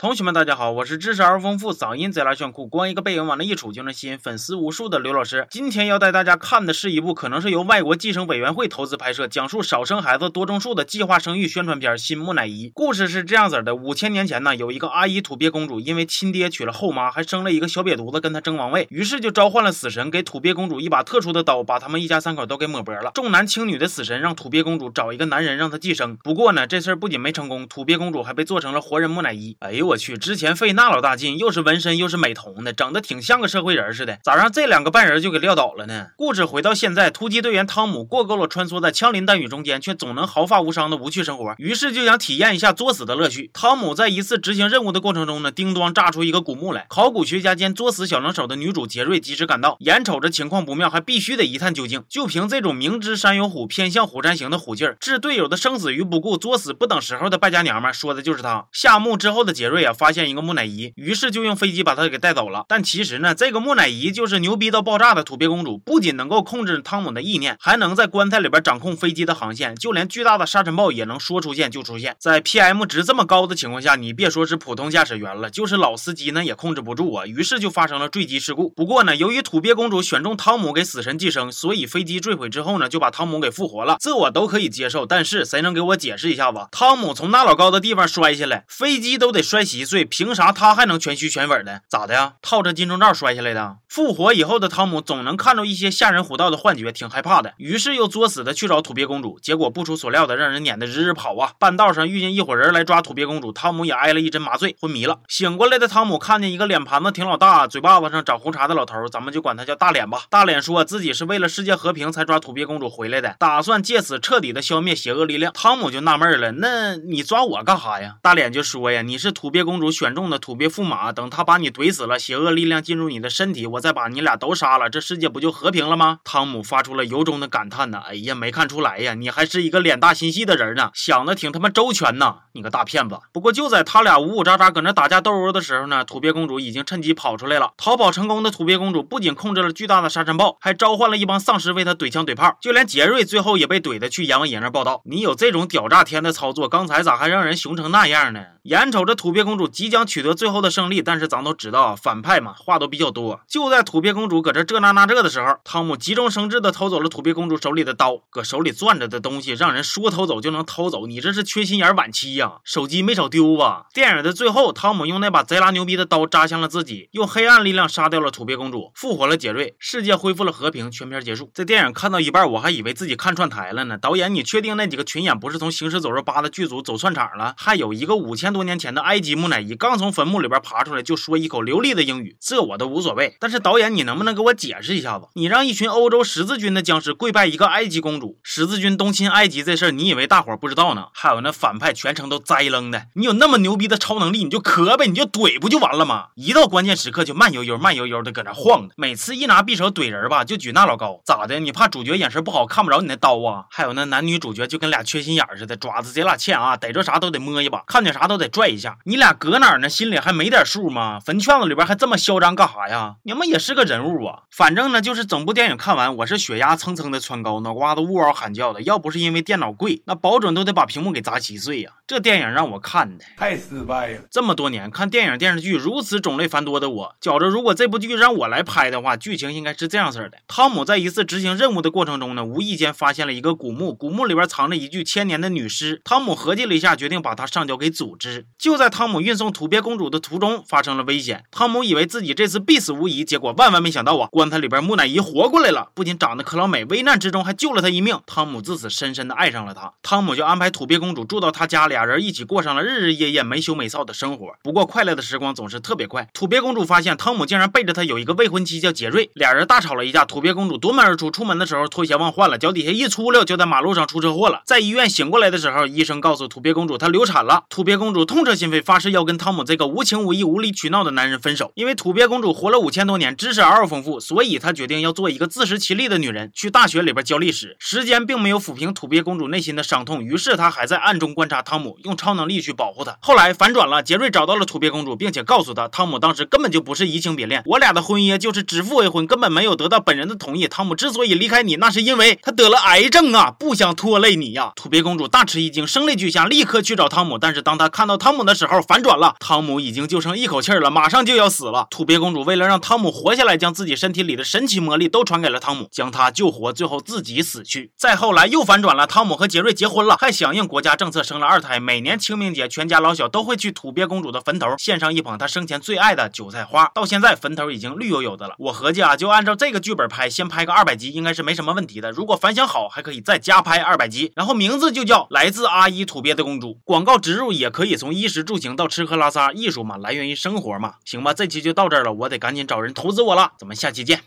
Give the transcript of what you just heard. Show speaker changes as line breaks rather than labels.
同学们，大家好，我是知识而丰富、嗓音贼拉炫酷、光一个背影往那一杵就能吸引粉丝无数的刘老师。今天要带大家看的是一部可能是由外国计生委员会投资拍摄，讲述少生孩子多种树的计划生育宣传片《新木乃伊》。故事是这样子的：五千年前呢，有一个阿依土鳖公主，因为亲爹娶了后妈，还生了一个小瘪犊子跟她争王位，于是就召唤了死神，给土鳖公主一把特殊的刀，把他们一家三口都给抹脖了。重男轻女的死神让土鳖公主找一个男人让她寄生。不过呢，这事儿不仅没成功，土鳖公主还被做成了活人木乃伊。哎呦我去，之前费。那老大劲，又是纹身又是美瞳的，整的挺像个社会人似的，咋让这两个半人就给撂倒了呢？故事回到现在，突击队员汤姆过够了穿梭在枪林弹雨中间却总能毫发无伤的无趣生活，于是就想体验一下作死的乐趣。汤姆在一次执行任务的过程中呢，叮当炸出一个古墓来。考古学家兼作死小能手的女主杰瑞及时赶到，眼瞅着情况不妙，还必须得一探究竟。就凭这种明知山有虎，偏向虎山行的虎劲儿，置队友的生死于不顾，作死不等时候的败家娘们，说的就是他。下墓之后的杰瑞啊，发现一个木乃伊，于是就。用飞机把他给带走了，但其实呢，这个木乃伊就是牛逼到爆炸的土鳖公主，不仅能够控制汤姆的意念，还能在棺材里边掌控飞机的航线，就连巨大的沙尘暴也能说出现就出现。在 PM 值这么高的情况下，你别说是普通驾驶员了，就是老司机呢也控制不住啊。于是就发生了坠机事故。不过呢，由于土鳖公主选中汤姆给死神寄生，所以飞机坠毁之后呢，就把汤姆给复活了，这我都可以接受。但是谁能给我解释一下子？汤姆从那老高的地方摔下来，飞机都得摔稀碎，凭啥他还能全虚全稳的？咋？的呀，套着金钟罩摔下来的。复活以后的汤姆总能看到一些吓人虎道的幻觉，挺害怕的。于是又作死的去找土鳖公主，结果不出所料的让人撵得日日跑啊！半道上遇见一伙人来抓土鳖公主，汤姆也挨了一针麻醉，昏迷了。醒过来的汤姆看见一个脸盘子挺老大、嘴巴子上长胡茬的老头，咱们就管他叫大脸吧。大脸说自己是为了世界和平才抓土鳖公主回来的，打算借此彻底的消灭邪恶力量。汤姆就纳闷了，那你抓我干哈呀？大脸就说呀，你是土鳖公主选中的土鳖驸马，等他把你怼死。了，邪恶力量进入你的身体，我再把你俩都杀了，这世界不就和平了吗？汤姆发出了由衷的感叹呢。哎呀，没看出来呀，你还是一个脸大心细的人呢，想的挺他妈周全呐，你个大骗子！不过就在他俩呜呜喳喳搁那打架斗殴的时候呢，土鳖公主已经趁机跑出来了。逃跑成功的土鳖公主不仅控制了巨大的沙尘暴，还召唤了一帮丧尸为他怼枪怼炮，就连杰瑞最后也被怼的去阎王爷那报道。你有这种屌炸天的操作，刚才咋还让人熊成那样呢？眼瞅着土鳖公主即将取得最后的胜利，但是咱都知道。反派嘛，话都比较多。就在土鳖公主搁这这那那这的时候，汤姆急中生智的偷走了土鳖公主手里的刀。搁手里攥着的东西，让人说偷走就能偷走，你这是缺心眼晚期呀？手机没少丢吧？电影的最后，汤姆用那把贼拉牛逼的刀扎向了自己，用黑暗力量杀掉了土鳖公主，复活了杰瑞，世界恢复了和平，全片结束。这电影看到一半，我还以为自己看串台了呢。导演，你确定那几个群演不是从《行尸走肉八》的剧组走串场了？还有一个五千多多年前的埃及木乃伊，刚从坟墓里边爬出来，就说一口流利的英语。这我都无所谓，但是导演，你能不能给我解释一下子？你让一群欧洲十字军的僵尸跪拜一个埃及公主，十字军东侵埃及这事儿，你以为大伙儿不知道呢？还有那反派全程都栽愣的，你有那么牛逼的超能力，你就磕呗，你就怼不就完了吗？一到关键时刻就慢悠悠、慢悠悠的搁那晃的，每次一拿匕首怼人吧，就举那老高，咋的？你怕主角眼神不好看不着你那刀啊？还有那男女主角就跟俩缺心眼似的，爪子贼拉欠啊，逮着啥都得摸一把，看见啥都得拽一下。你俩搁哪儿呢？心里还没点数吗？坟圈子里边还这么。嚣张干啥呀？你们也是个人物啊！反正呢，就是整部电影看完，我是血压蹭蹭的窜高，脑瓜子呜嗷喊叫的。要不是因为电脑贵，那保准都得把屏幕给砸稀碎呀！这电影让我看的
太失败了。
这么多年看电影电视剧如此种类繁多的我，觉着如果这部剧让我来拍的话，剧情应该是这样式的：汤姆在一次执行任务的过程中呢，无意间发现了一个古墓，古墓里边藏着一具千年的女尸。汤姆合计了一下，决定把它上交给组织。就在汤姆运送土鳖公主的途中，发生了危险。汤姆以为自己这次必死。无疑，结果万万没想到啊！棺材里边木乃伊活过来了，不仅长得可老美，危难之中还救了他一命。汤姆自此深深的爱上了她，汤姆就安排土鳖公主住到他家，俩人一起过上了日日夜夜没羞没臊的生活。不过快乐的时光总是特别快，土鳖公主发现汤姆竟然背着她有一个未婚妻叫杰瑞，俩人大吵了一架。土鳖公主夺门而出，出门的时候拖鞋忘换了，脚底下一出溜就在马路上出车祸了。在医院醒过来的时候，医生告诉土鳖公主她流产了。土鳖公主主痛彻心扉，发誓要跟汤姆这个无情无义、无理取闹的男人分手，因为土鳖公主活了五千多年，知识。嗷嗷丰富，所以她决定要做一个自食其力的女人，去大学里边教历史。时间并没有抚平土鳖公主内心的伤痛，于是她还在暗中观察汤姆，用超能力去保护她。后来反转了，杰瑞找到了土鳖公主，并且告诉她，汤姆当时根本就不是移情别恋，我俩的婚约就是指腹为婚，根本没有得到本人的同意。汤姆之所以离开你，那是因为他得了癌症啊，不想拖累你呀。土鳖公主大吃一惊，声泪俱下，立刻去找汤姆。但是当她看到汤姆的时候，反转了，汤姆已经就剩一口气了，马上就要死了。土鳖公主为了让汤姆活下来，将自己身体里的神奇魔力都传给了汤姆，将他救活，最后自己死去。再后来又反转了，汤姆和杰瑞结婚了，还响应国家政策生了二胎。每年清明节，全家老小都会去土鳖公主的坟头献上一捧她生前最爱的韭菜花。到现在坟头已经绿油油的了。我合计啊，就按照这个剧本拍，先拍个二百集应该是没什么问题的。如果反响好，还可以再加拍二百集，然后名字就叫《来自阿依土鳖的公主》。广告植入也可以从衣食住行到吃喝拉撒，艺术嘛，来源于生活嘛。行吧，这期就到这儿了，我得赶紧找人投资我了。咱们下期见。